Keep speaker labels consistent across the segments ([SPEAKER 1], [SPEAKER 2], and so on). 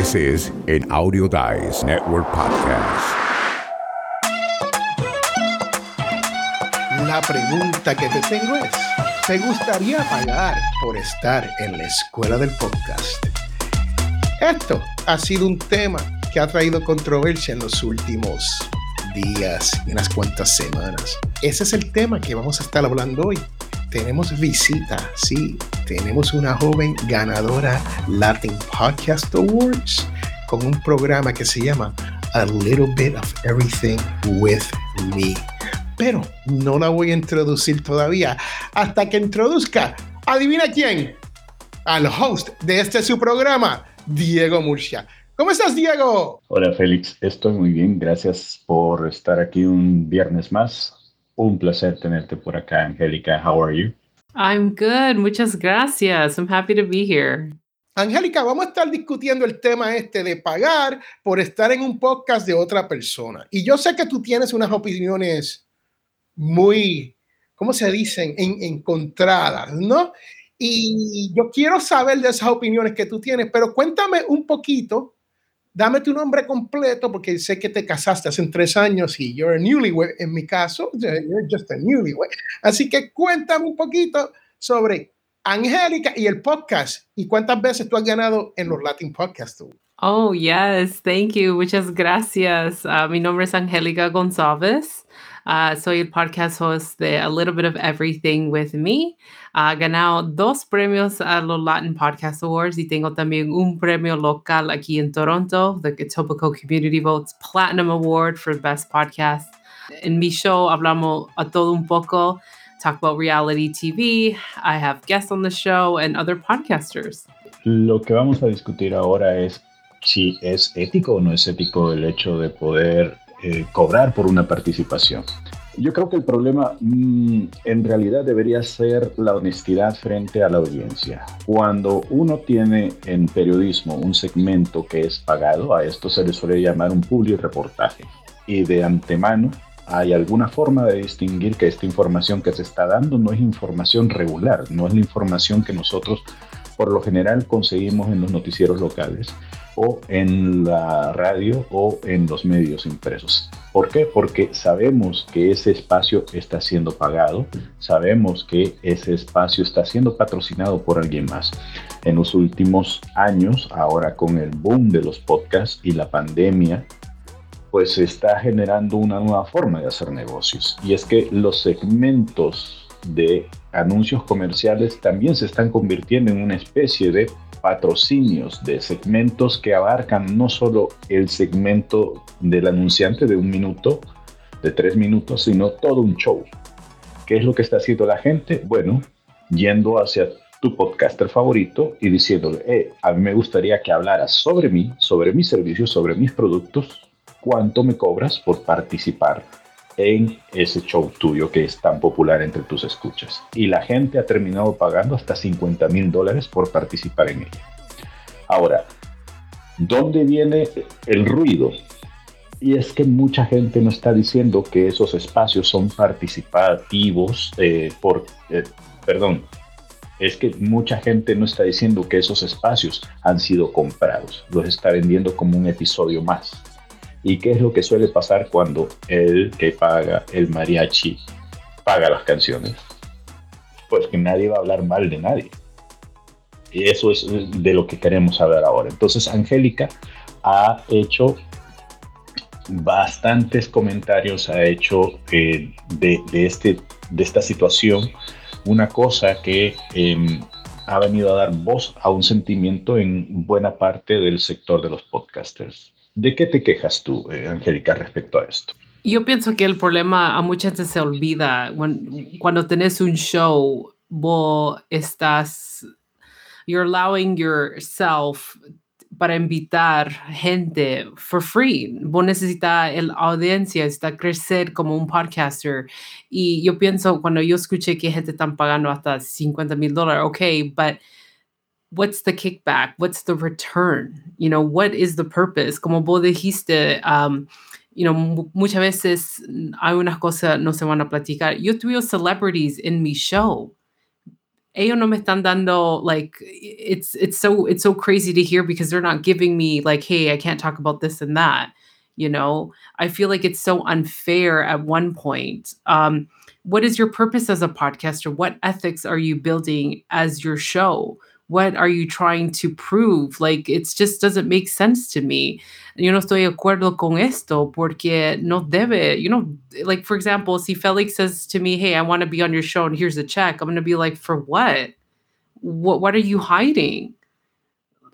[SPEAKER 1] This is an Audio Dice Network podcast.
[SPEAKER 2] La pregunta que te tengo es, ¿te gustaría pagar por estar en la escuela del podcast? Esto ha sido un tema que ha traído controversia en los últimos días y unas cuantas semanas. Ese es el tema que vamos a estar hablando hoy. Tenemos visita, sí, tenemos una joven ganadora Latin Podcast Awards con un programa que se llama A Little Bit of Everything with Me. Pero no la voy a introducir todavía hasta que introduzca, adivina quién, al host de este su programa, Diego Murcia. ¿Cómo estás, Diego?
[SPEAKER 3] Hola, Félix. Estoy muy bien. Gracias por estar aquí un viernes más. Un placer tenerte por acá, Angélica. How are you?
[SPEAKER 4] I'm good. Muchas gracias. I'm happy to be here.
[SPEAKER 2] Angélica, vamos a estar discutiendo el tema este de pagar por estar en un podcast de otra persona. Y yo sé que tú tienes unas opiniones muy, ¿cómo se dicen? En, encontradas, ¿no? Y yo quiero saber de esas opiniones que tú tienes, pero cuéntame un poquito dame tu nombre completo porque sé que te casaste hace tres años y you're a newlywed. En mi caso, you're just a newlywed. Así que cuéntame un poquito sobre Angélica y el podcast y cuántas veces tú has ganado en los Latin Podcasts.
[SPEAKER 4] Oh, yes, thank you. Muchas gracias. Uh, mi nombre es Angélica González. Uh, soy el podcast host de A Little Bit of Everything with Me. Ha ganado dos premios a los Latin Podcast Awards y tengo también un premio local aquí en Toronto, the Etobicoke Community Votes Platinum Award for Best Podcast. En mi show hablamos a todo un poco, talk about reality TV. I have guests on the show and other podcasters.
[SPEAKER 3] Lo que vamos a discutir ahora es si es ético o no es ético el hecho de poder eh, cobrar por una participación. Yo creo que el problema mm, en realidad debería ser la honestidad frente a la audiencia. Cuando uno tiene en periodismo un segmento que es pagado, a esto se le suele llamar un public reportaje. Y de antemano hay alguna forma de distinguir que esta información que se está dando no es información regular, no es la información que nosotros por lo general conseguimos en los noticieros locales o en la radio o en los medios impresos. ¿Por qué? Porque sabemos que ese espacio está siendo pagado, sabemos que ese espacio está siendo patrocinado por alguien más. En los últimos años, ahora con el boom de los podcasts y la pandemia, pues se está generando una nueva forma de hacer negocios. Y es que los segmentos de anuncios comerciales también se están convirtiendo en una especie de patrocinios de segmentos que abarcan no solo el segmento del anunciante de un minuto, de tres minutos, sino todo un show. ¿Qué es lo que está haciendo la gente? Bueno, yendo hacia tu podcaster favorito y diciéndole, eh, a mí me gustaría que hablaras sobre mí, sobre mis servicios, sobre mis productos, cuánto me cobras por participar en ese show tuyo que es tan popular entre tus escuchas. Y la gente ha terminado pagando hasta 50 mil dólares por participar en ella. Ahora, ¿dónde viene el ruido? Y es que mucha gente no está diciendo que esos espacios son participativos eh, por, eh, perdón, es que mucha gente no está diciendo que esos espacios han sido comprados, los está vendiendo como un episodio más. ¿Y qué es lo que suele pasar cuando el que paga el mariachi paga las canciones? Pues que nadie va a hablar mal de nadie. Y eso es de lo que queremos hablar ahora. Entonces, Angélica ha hecho bastantes comentarios, ha hecho eh, de, este, de esta situación una cosa que em, ha venido a dar voz a un sentimiento en buena parte del sector de los podcasters. ¿De qué te quejas tú, eh, Angélica, respecto a esto?
[SPEAKER 4] Yo pienso que el problema a mucha gente se olvida cuando, tenés un show, vos estás, you're allowing yourself para invitar gente for free. Vos necesitas la audiencia, necesitas crecer como un podcaster. Y yo pienso, cuando yo escuché que gente están pagando hasta 50 mil dólares, ok, but what's the kickback? What's the return? You know, what is the purpose? Como vos dijiste, um, you know, muchas veces hay unas cosas no se van a platicar. Yo tuve celebrities in mi show. ellos no me están dando like it's it's so it's so crazy to hear because they're not giving me like hey i can't talk about this and that you know i feel like it's so unfair at one point um what is your purpose as a podcaster what ethics are you building as your show what are you trying to prove? Like it just doesn't make sense to me. Yo no estoy de acuerdo con esto porque no debe you know like for example see, felix says to me hey i want to be on your show and here's a check i'm going to be like for what? What what are you hiding?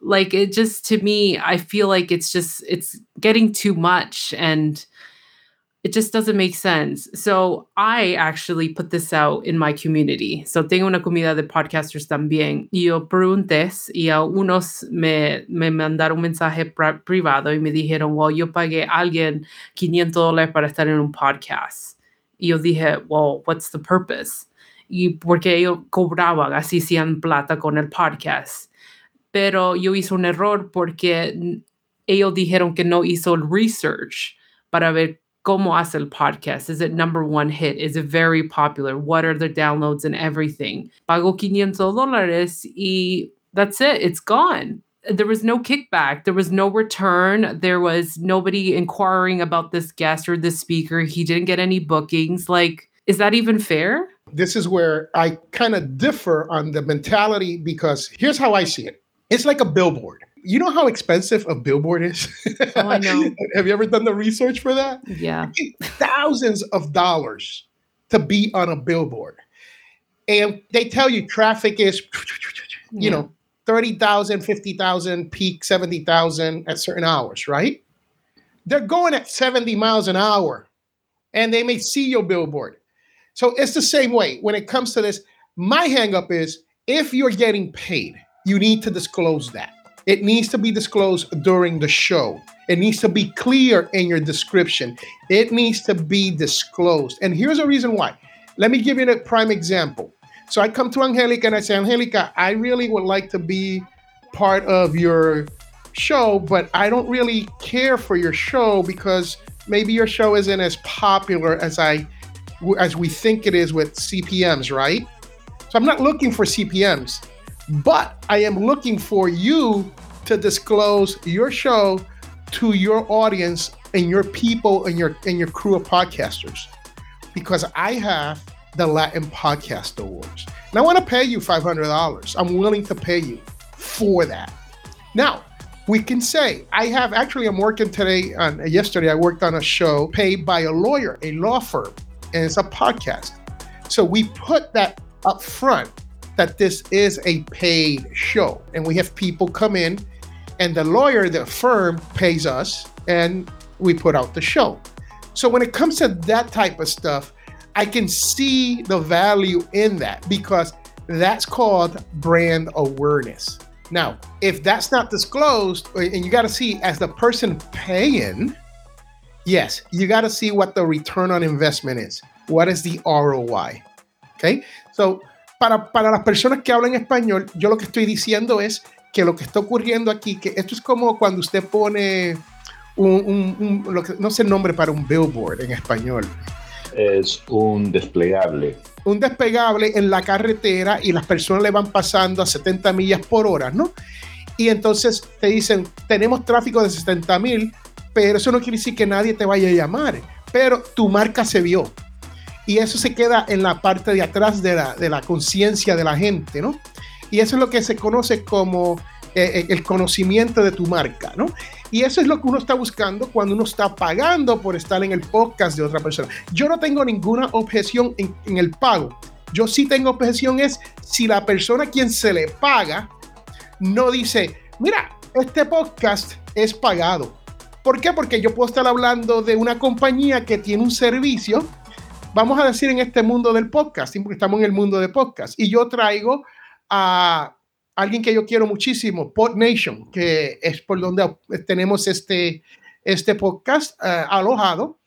[SPEAKER 4] Like it just to me i feel like it's just it's getting too much and it just doesn't make sense. So I actually put this out in my community. So tengo una comunidad de podcasters también. Y yo pregunté y a unos me, me mandaron un mensaje privado y me dijeron, well, yo pagué a alguien 500 dólares para estar en un podcast. Y yo dije, well, what's the purpose? Y porque ellos cobraban, así hacían plata con el podcast. Pero yo hice un error porque ellos dijeron que no hizo el research para ver cómo hace el podcast? Is it number one hit? Is it very popular? What are the downloads and everything? Pago 500 dólares y that's it. It's gone. There was no kickback. There was no return. There was nobody inquiring about this guest or this speaker. He didn't get any bookings. Like, is that even fair?
[SPEAKER 2] This is where I kind of differ on the mentality because here's how I see it it's like a billboard you know how expensive a billboard is?
[SPEAKER 4] Oh, I know.
[SPEAKER 2] Have you ever done the research for that?
[SPEAKER 4] Yeah.
[SPEAKER 2] Thousands of dollars to be on a billboard. And they tell you traffic is, you yeah. know, 30,000, 50,000, peak 70,000 at certain hours, right? They're going at 70 miles an hour and they may see your billboard. So it's the same way when it comes to this. My hangup is if you're getting paid, you need to disclose that. It needs to be disclosed during the show. It needs to be clear in your description. It needs to be disclosed. And here's a reason why. Let me give you a prime example. So I come to Angelica and I say, Angelica, I really would like to be part of your show, but I don't really care for your show because maybe your show isn't as popular as I as we think it is with CPMs, right? So I'm not looking for CPMs. But I am looking for you to disclose your show to your audience and your people and your and your crew of podcasters because I have the Latin Podcast Awards. And I want to pay you $500. I'm willing to pay you for that. Now, we can say I have actually I'm working today on yesterday I worked on a show paid by a lawyer, a law firm, and it's a podcast. So we put that up front that this is a paid show. And we have people come in, and the lawyer, the firm, pays us, and we put out the show. So when it comes to that type of stuff, I can see the value in that because that's called brand awareness. Now, if that's not disclosed, eh, and you got to see as the person paying, yes, you got to see what the return on investment is. What is the ROI? Okay. So para, para las personas que hablan español, yo lo que estoy diciendo es que lo que está ocurriendo aquí, que esto es como cuando usted pone un, un, lo que, no sé el nombre para un billboard en español.
[SPEAKER 3] Es un desplegable.
[SPEAKER 2] Un desplegable en la carretera y las personas le van pasando a 70 millas por hora, ¿no? Y entonces te dicen, tenemos tráfico de 70 mil, pero eso no quiere decir que nadie te vaya a llamar, pero tu marca se vio y eso se queda en la parte de atrás de la, de la conciencia de la gente, ¿no? Y eso es lo que se conoce como eh, eh, el conocimiento de tu marca, ¿no? Y eso es lo que uno está buscando cuando uno está pagando por estar en el podcast de otra persona. Yo no tengo ninguna objeción en, en el pago. Yo sí tengo objeción es si la persona a quien se le paga no dice, mira, este podcast es pagado. ¿Por qué? Porque yo puedo estar hablando de una compañía que tiene un servicio vamos a decir en este mundo del podcast, porque estamos en el mundo de podcast, y yo traigo a alguien que yo quiero muchísimo, Pod Nation, que es por donde tenemos este, este podcast eh, alojado,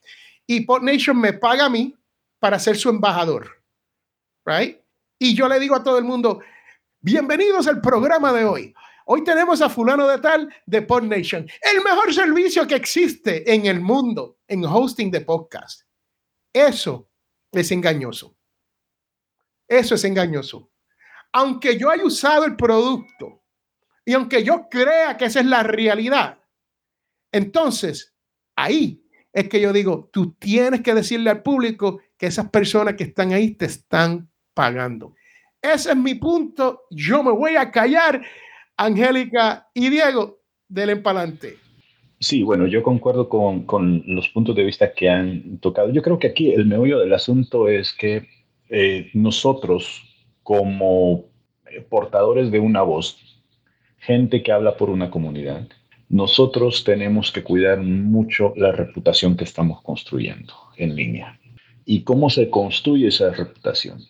[SPEAKER 2] y Pod Nation me paga a mí para ser su embajador, right? Y yo le digo a todo el mundo, bienvenidos al programa de hoy. Hoy tenemos a fulano de tal de Pod Nation, el mejor servicio que existe en el mundo en hosting de podcast. Eso es engañoso. Eso es engañoso. aunque yo haya usado el producto y aunque yo crea que esa es la realidad, entonces ahí es que yo digo, tú tienes que decirle al público que esas personas que están ahí te están pagando. Ese es mi punto. Yo me voy a callar. Angélica y Diego, del empalante.
[SPEAKER 3] Sí, bueno, yo concuerdo con, con, los puntos de vista que han tocado. Yo creo que aquí el meollo del asunto es que eh, nosotros, como portadores de una voz, gente que habla por una comunidad, nosotros tenemos que cuidar mucho la reputación que estamos construyendo en línea. ¿Y cómo se construye esa reputación?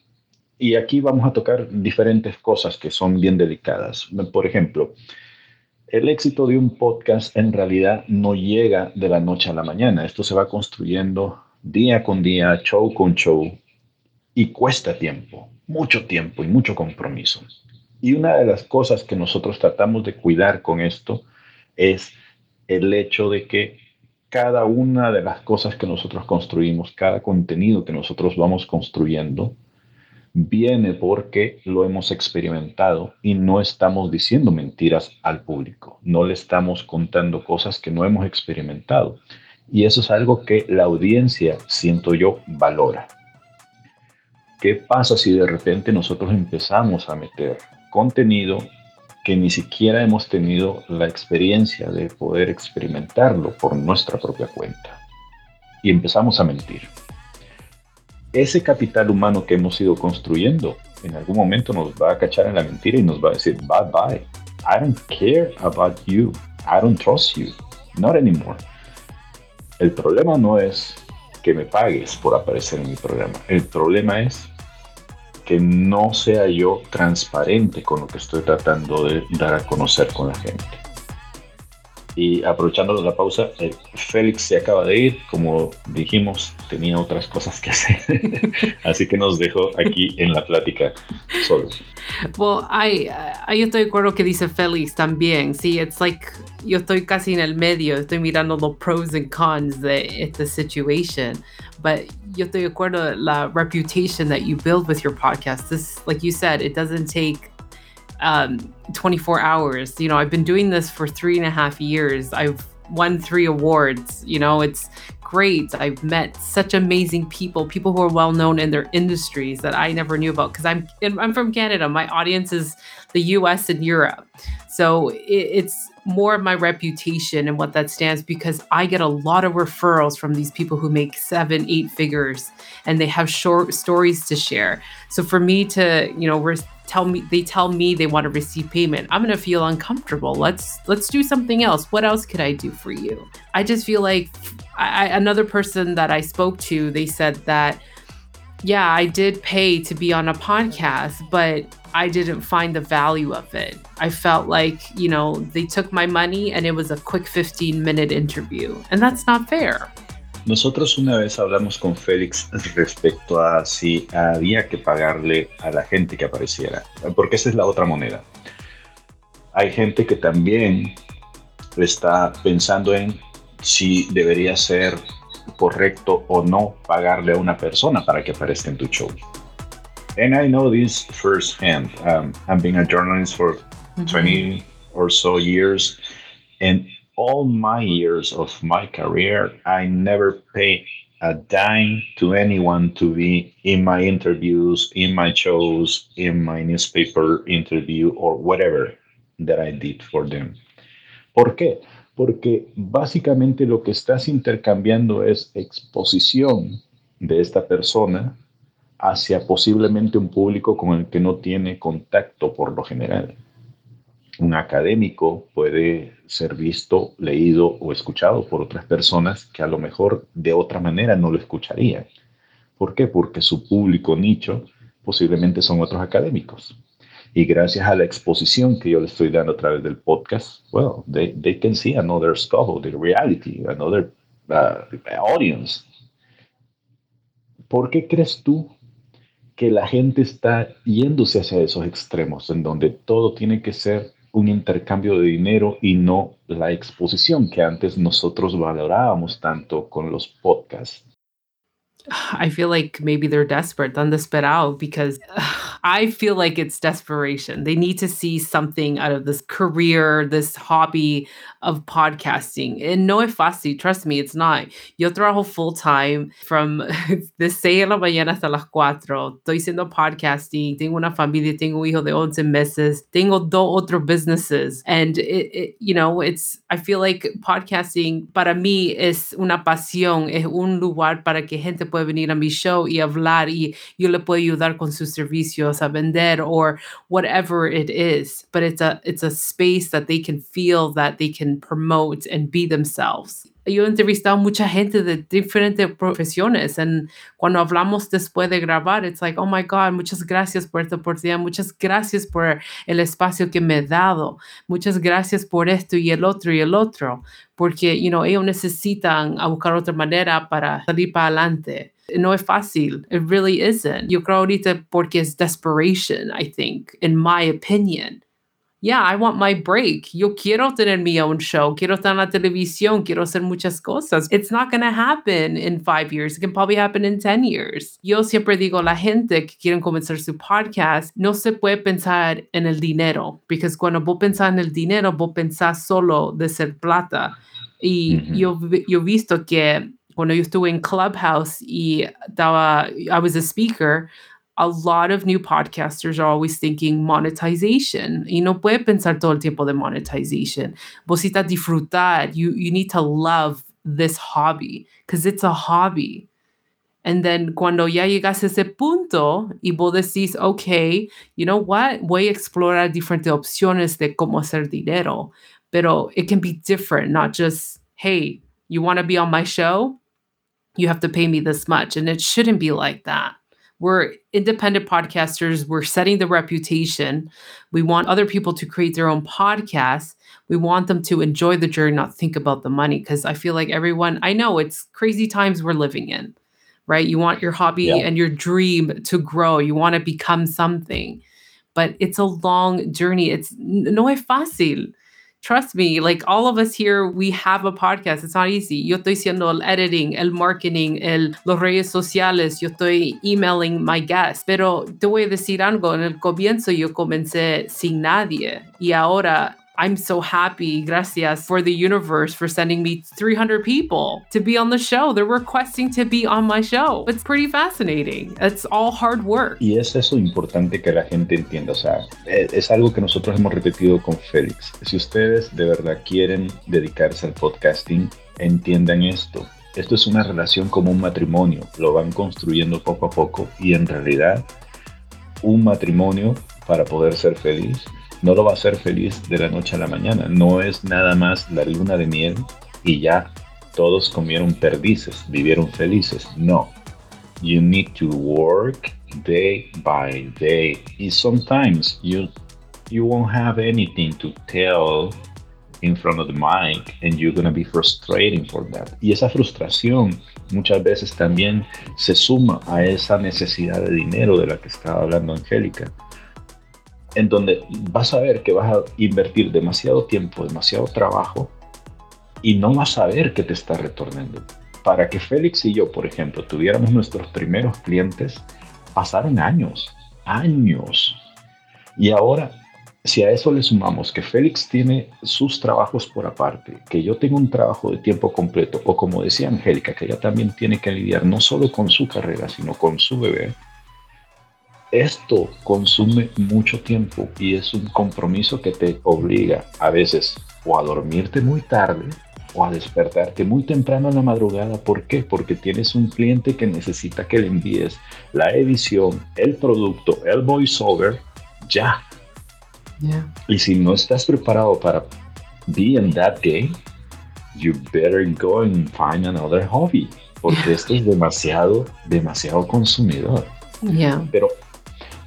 [SPEAKER 3] Y aquí vamos a tocar diferentes cosas que son bien delicadas. Por ejemplo, el éxito de un podcast en realidad no llega de la noche a la mañana. Esto se va construyendo día con día, show con show, y cuesta tiempo, mucho tiempo y mucho compromiso. Y una de las cosas que nosotros tratamos de cuidar con esto es el hecho de que cada una de las cosas que nosotros construimos, cada contenido que nosotros vamos construyendo, viene porque lo hemos experimentado y no estamos diciendo mentiras al público, no le estamos contando cosas que no hemos experimentado. Y eso es algo que la audiencia, siento yo, valora. ¿Qué pasa si de repente nosotros empezamos a meter contenido que ni siquiera hemos tenido la experiencia de poder experimentarlo por nuestra propia cuenta? Y empezamos a mentir ese capital humano que hemos ido construyendo en algún momento nos va a cachar en la mentira y nos va a decir, bye bye. I don't care about you. I don't trust you. Not anymore. El problema no es que me pagues por aparecer en mi programa. El problema es que no sea yo transparente con lo que estoy tratando de dar a conocer con la gente. Y aprovechando la pausa, eh, Félix se acaba de ir, como dijimos, tenía otras cosas que hacer, así que nos dejó aquí en la plática solos.
[SPEAKER 4] Well, I, I, yo estoy de acuerdo que dice Félix también, sí, it's like, yo estoy casi en el medio, estoy mirando los pros and cons de esta situation, but yo estoy de acuerdo la reputation that you build with your podcast, this, like you said, it doesn't take um, 24 hours. You know, I've been doing this for three and a half years. I've won three awards. You know, it's great. I've met such amazing people, people who are well known in their industries that I never knew about because I'm I'm from Canada. My audience is the U.S. and Europe, so it, it's more of my reputation and what that stands because I get a lot of referrals from these people who make seven, eight figures and they have short stories to share. So for me to, you know, tell me they tell me they want to receive payment i'm going to feel uncomfortable. Let's let's do something else. What else could i do for you? I just feel like I, another person that i spoke to they said that yeah i did pay to be on a podcast but i didn't find the value of it i felt like you know they took my money and it was a quick 15 minute interview and that's not fair
[SPEAKER 3] Nosotros una vez hablamos con Félix respecto a si había que pagarle a la gente que apareciera, porque esa es la otra moneda. Hay gente que también está pensando en si debería ser correcto o no pagarle a una persona para que aparezca en tu show. And I know this firsthand. Um, I've been a journalist for 20 or so years, and all my years of my career, I never paid a dime to anyone to be in my interviews, in my shows, in my newspaper interview, or whatever that I did for them. ¿Por qué? Porque básicamente lo que estás intercambiando es exposición de esta persona hacia posiblemente un público con el que no tiene contacto por lo general un académico puede ser visto, leído o escuchado por otras personas que a lo mejor de otra manera no lo escucharían. ¿Por qué? Porque su público nicho posiblemente son otros académicos. Y gracias a la exposición que yo le estoy dando a través del podcast, well, they, they can see another scope, the reality, another uh, audience. ¿Por qué crees tú que la gente está yéndose hacia esos extremos en donde todo tiene que ser un intercambio de dinero y no la exposición que antes nosotros valorábamos tanto con los podcasts.
[SPEAKER 4] I feel like maybe they're desperate, están desesperados because uh, I feel like it's desperation. They need to see something out of this career, this hobby of podcasting. And no es fácil, trust me, it's not. Yo trabajo full time from de 6 de la mañana hasta las 4. Estoy haciendo podcasting, tengo una familia, tengo un hijo de 11 meses, tengo dos otros businesses. And, it, it, you know, it's, I feel like podcasting para mí es una pasión, es un lugar para que gente pueda venir a mi show y hablar y yo le puedo ayudar con sus servicios a vender or whatever it is. But it's a, it's a space that they can feel that they can promote and be themselves. Yo he entrevistado mucha gente de diferentes profesiones y cuando hablamos después de grabar, it's like, oh my God, muchas gracias por esta oportunidad, muchas gracias por el espacio que me he dado, muchas gracias por esto y el otro y el otro, porque, you know, ellos necesitan a buscar otra manera para salir para adelante. No es fácil. It really isn't. Yo creo ahorita porque es desperation, I think, in my opinion yeah, I want my break. Yo quiero tener mi own show. Quiero estar en la televisión. Quiero hacer muchas cosas. It's not going to happen in five years. It can probably happen in 10 years. Yo siempre digo, la gente que quieren comenzar su podcast, no se puede pensar en el dinero. Because cuando vos pensás en el dinero, vos pensás solo de ser plata. Y mm -hmm. yo, yo he visto que cuando yo estuve en Clubhouse I was a speaker, a lot of new podcasters are always thinking monetization. Y no puede pensar todo el tiempo de monetization. Vosita disfrutar. You, you need to love this hobby because it's a hobby. And then cuando ya llegas a ese punto y vos decís, ok, you know what, voy a explorar diferentes opciones de cómo hacer dinero. Pero it can be different, not just, hey, you want to be on my show? You have to pay me this much. And it shouldn't be like that. We're independent podcasters. We're setting the reputation. We want other people to create their own podcasts. We want them to enjoy the journey, not think about the money. Because I feel like everyone, I know it's crazy times we're living in, right? You want your hobby yeah. and your dream to grow. You want to become something, but it's a long journey. It's no es fácil trust me, like all of us here, we have a podcast. It's not easy. Yo estoy haciendo el editing, el marketing, el, los redes sociales. Yo estoy emailing my guests. Pero te voy a decir algo. En el comienzo yo comencé sin nadie y ahora I'm so happy, gracias for the universe for sending me 300 people to be on the show. They're requesting to be on my show. It's pretty fascinating. It's all hard work.
[SPEAKER 3] Y es eso importante que la gente entienda. O sea, es, es algo que nosotros hemos repetido con Félix. Si ustedes de verdad quieren dedicarse al podcasting, entiendan esto. Esto es una relación como un matrimonio. Lo van construyendo poco a poco y en realidad un matrimonio para poder ser feliz no lo va a hacer feliz de la noche a la mañana. No es nada más la luna de miel y ya todos comieron perdices, vivieron felices. No. You need to work day by day. Y sometimes you you won't have anything to tell in front of the mic and you're to be frustrating for that. Y esa frustración muchas veces también se suma a esa necesidad de dinero de la que estaba hablando Angélica en donde vas a ver que vas a invertir demasiado tiempo, demasiado trabajo y no vas a ver que te está retornando. Para que Félix y yo, por ejemplo, tuviéramos nuestros primeros clientes, pasaron años, años. Y ahora, si a eso le sumamos que Félix tiene sus trabajos por aparte, que yo tengo un trabajo de tiempo completo, o como decía Angélica, que ella también tiene que lidiar no solo con su carrera, sino con su bebé, esto consume mucho tiempo y es un compromiso que te obliga a veces o a dormirte muy tarde o a despertarte muy temprano en la madrugada. ¿Por qué? Porque tienes un cliente que necesita que le envíes la edición, el producto, el voiceover, ya. Y si no estás preparado para be in that game, you better go and find another hobby, porque esto es demasiado, demasiado consumidor. Pero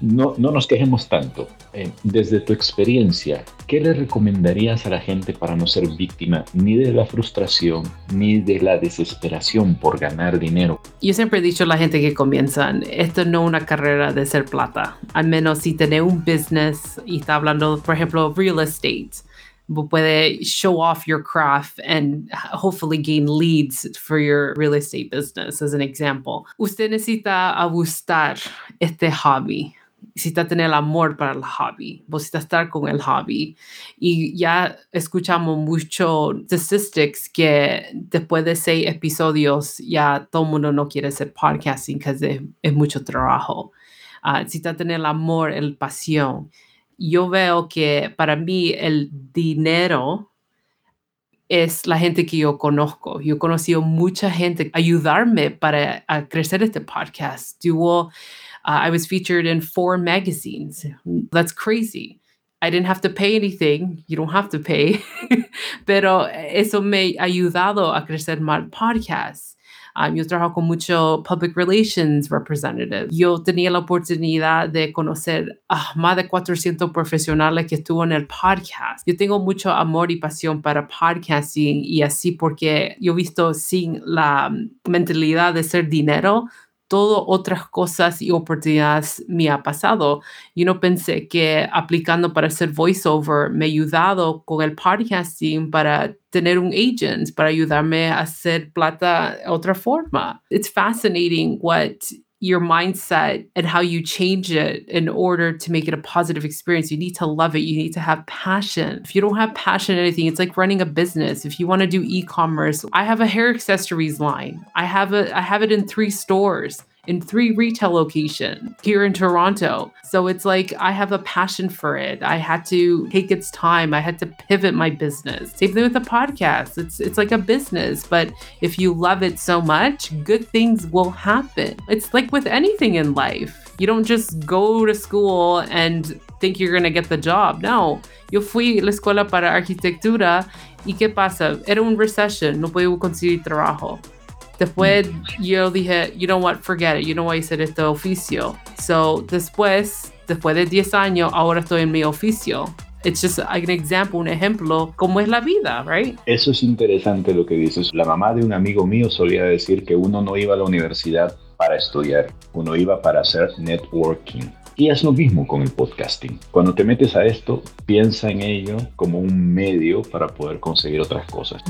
[SPEAKER 3] no, no nos quejemos tanto. Eh, desde tu experiencia, ¿qué le recomendarías a la gente para no ser víctima ni de la frustración ni de la desesperación por ganar dinero?
[SPEAKER 4] Yo siempre he dicho a la gente que comienzan, esto no es una carrera de ser plata, al menos si tenés un business y está hablando, por ejemplo, real estate puede show off your craft and hopefully gain leads for your real estate business as an example. Usted necesita gustar este hobby necesitas tener amor para el hobby, vos necesitas estar con el hobby. Y ya escuchamos mucho statistics que después de seis episodios ya todo el mundo no quiere hacer podcasting porque es, mucho trabajo. Uh, necesitas tener el amor, el pasión. Yo veo que para mí el dinero es la gente que yo conozco. Yo he conocido mucha gente ayudarme para crecer este podcast. Uh, I was featured in four magazines. That's crazy. I didn't have to pay anything. You don't have to pay. Pero eso me ha ayudado a crecer más podcast. Um, yo trabajo con mucho public relations representative. Yo tenía la oportunidad de conocer a más de 400 profesionales que estuvo en el podcast. Yo tengo mucho amor y pasión para podcasting y así porque yo he visto sin la mentalidad de ser dinero, todo otras cosas y oportunidades me ha pasado. Yo no pensé que aplicando para hacer voiceover me ha ayudado con el podcasting para tener un agent, para ayudarme a hacer plata de otra forma. It's fascinating what your mindset and how you change it in order to make it a positive experience. You need to love it. You need to have passion. If you don't have passion in anything, it's like running a business. If you want to do e-commerce, I have a hair accessories line. I have a I have it in three stores in three retail locations here in Toronto. So it's like I have a passion for it. I had to take its time. I had to pivot my business. Same thing with the podcast. It's it's like a business, but if you love it so much, good things will happen. It's like with anything in life. You don't just go to school and think you're going to get the job. No. Yo fui a la escuela para arquitectura y qué pasa? Era un recession, no puedo conseguir trabajo. Después yo dije, you know what, forget it, you know what, hacer este oficio. So, después, después de 10 años, ahora estoy en mi oficio. It's just an example, un ejemplo, cómo es la vida, right?
[SPEAKER 3] Eso es interesante lo que dices. La mamá de un amigo mío solía decir que uno no iba a la universidad para estudiar, uno iba para hacer networking. Y es lo mismo con el podcasting. Cuando te metes a esto, piensa en ello como un medio para poder conseguir otras cosas.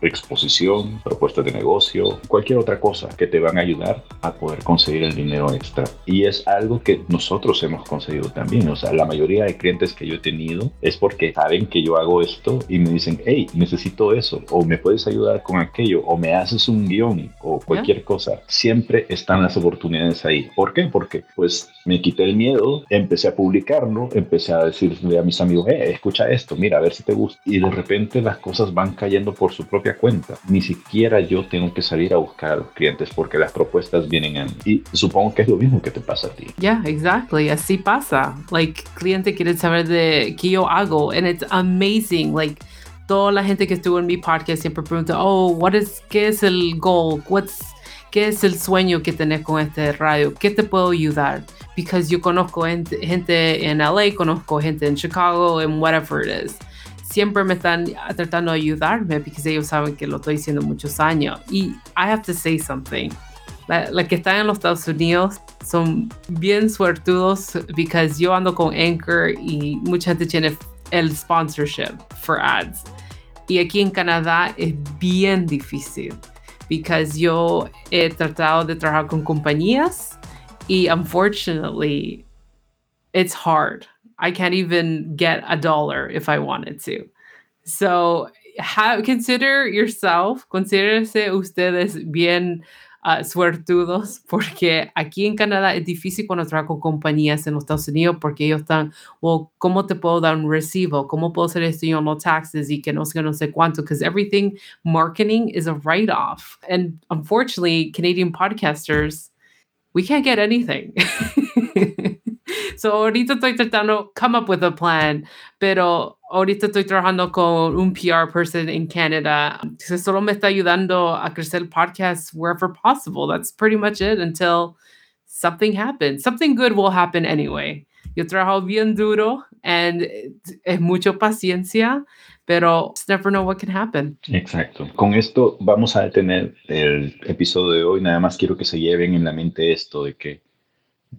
[SPEAKER 3] Exposición, propuestas de negocio, cualquier otra cosa que te van a ayudar a poder conseguir el dinero extra. Y es algo que nosotros hemos conseguido también. O sea, la mayoría de clientes que yo he tenido es porque saben que yo hago esto y me dicen, hey, necesito eso, o me puedes ayudar con aquello, o me haces un guion, o cualquier cosa. Siempre están las oportunidades ahí. ¿Por qué? Porque pues me quité el miedo, empecé a publicarlo, empecé a decirle a mis amigos, eh, escucha esto, mira, a ver si te gusta. Y de repente las cosas van cayendo por su propia cuenta. Ni siquiera yo tengo que salir a buscar a los clientes porque las propuestas vienen a mí. Y supongo que es lo mismo que te pasa a ti.
[SPEAKER 4] Yeah, exactly. Así pasa. Like, cliente quiere saber de qué yo hago. And it's amazing. Like, toda la gente que estuvo en mi podcast siempre pregunta, oh, what is, ¿qué es el goal? What's, ¿Qué es el sueño que tenés con este radio? ¿Qué te puedo ayudar? because yo conozco gente, en LA, conozco gente en Chicago, en whatever it is. Siempre me están tratando de ayudarme porque ellos saben que lo estoy haciendo muchos años. Y I have to say something. La, la, que están en los Estados Unidos son bien suertudos because yo ando con Anchor y mucha gente tiene el sponsorship for ads. Y aquí en Canadá es bien difícil because yo he tratado de trabajar con compañías y unfortunately, it's hard. I can't even get a dollar if I wanted to. So have, consider yourself, considérese ustedes bien uh, suertudos, porque aquí en Canadá es difícil cuando trabajo con compañías en los Estados Unidos porque ellos están, well, ¿cómo te puedo dar un recibo? ¿Cómo puedo hacer esto yo no taxes y que no sé, no sé cuánto? Because everything marketing is a write-off. And unfortunately, Canadian podcasters we can't get anything. so ahorita estoy tratando come up with a plan, pero ahorita estoy trabajando con un PR person in Canada. So solo me está ayudando a crecer el wherever possible. That's pretty much it until something happens. Something good will happen anyway. Yo trabajo bien duro and es mucho paciencia, pero never know what can happen.
[SPEAKER 3] Exacto. Con esto vamos a detener el episodio de hoy. Nada más quiero que se lleven en la mente esto de que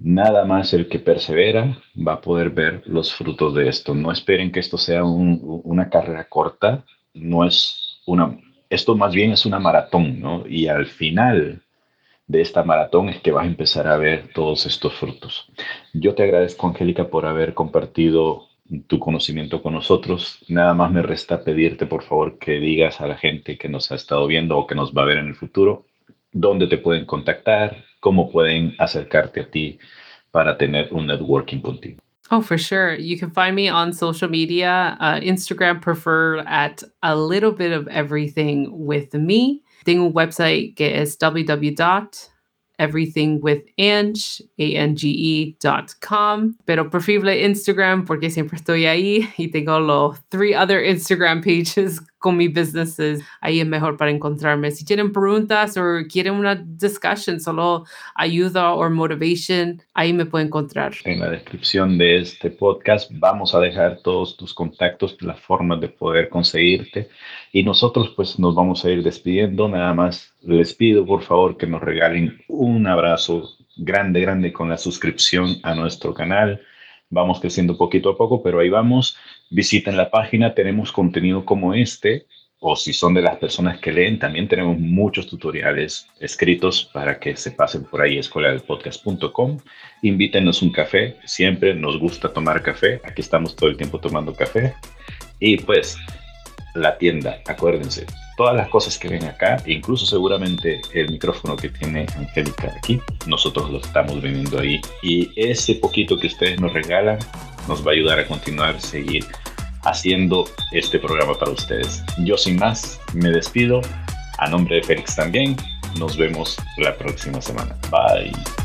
[SPEAKER 3] nada más el que persevera va a poder ver los frutos de esto. No esperen que esto sea una carrera corta. No es una, esto más bien es una maratón, ¿no? Y al final de esta maratón es que vas a empezar a ver todos estos frutos. Yo te agradezco, Angélica, por haber compartido tu conocimiento con nosotros. Nada más me resta pedirte, por favor, que digas a la gente que nos ha estado viendo o que nos va a ver en el futuro, dónde te pueden contactar, cómo pueden acercarte a ti para tener un networking contigo.
[SPEAKER 4] Oh, for sure. You can find me on social media, uh, Instagram prefer at a little bit of everything with me. Tengo un website que es www everything with Ange, A-N-G-E.com, pero preferible Instagram porque siempre estoy ahí y tengo los three other Instagram pages con mis businesses. Ahí es mejor para encontrarme. Si tienen preguntas o quieren una discussion, solo ayuda o motivation, ahí me pueden encontrar.
[SPEAKER 3] En la descripción de este podcast vamos a dejar todos tus contactos, las formas de poder conseguirte y nosotros pues nos vamos a ir despidiendo. Nada más les pido por favor que nos regalen un abrazo grande, grande con la suscripción a nuestro canal. Vamos creciendo poquito a poco, pero ahí vamos. Visiten la página, tenemos contenido como este, o si son de las personas que leen, también tenemos muchos tutoriales escritos para que se pasen por ahí, escuela del podcast.com. Invítenos un café, siempre nos gusta tomar café, aquí estamos todo el tiempo tomando café. Y pues, la tienda, acuérdense, todas las cosas que ven acá, incluso seguramente el micrófono que tiene Angélica aquí, nosotros lo estamos vendiendo ahí. Y ese poquito que ustedes nos regalan nos va a ayudar a continuar, seguir haciendo este programa para ustedes. Yo sin más, me despido. A nombre de Félix también, nos vemos la próxima semana. Bye.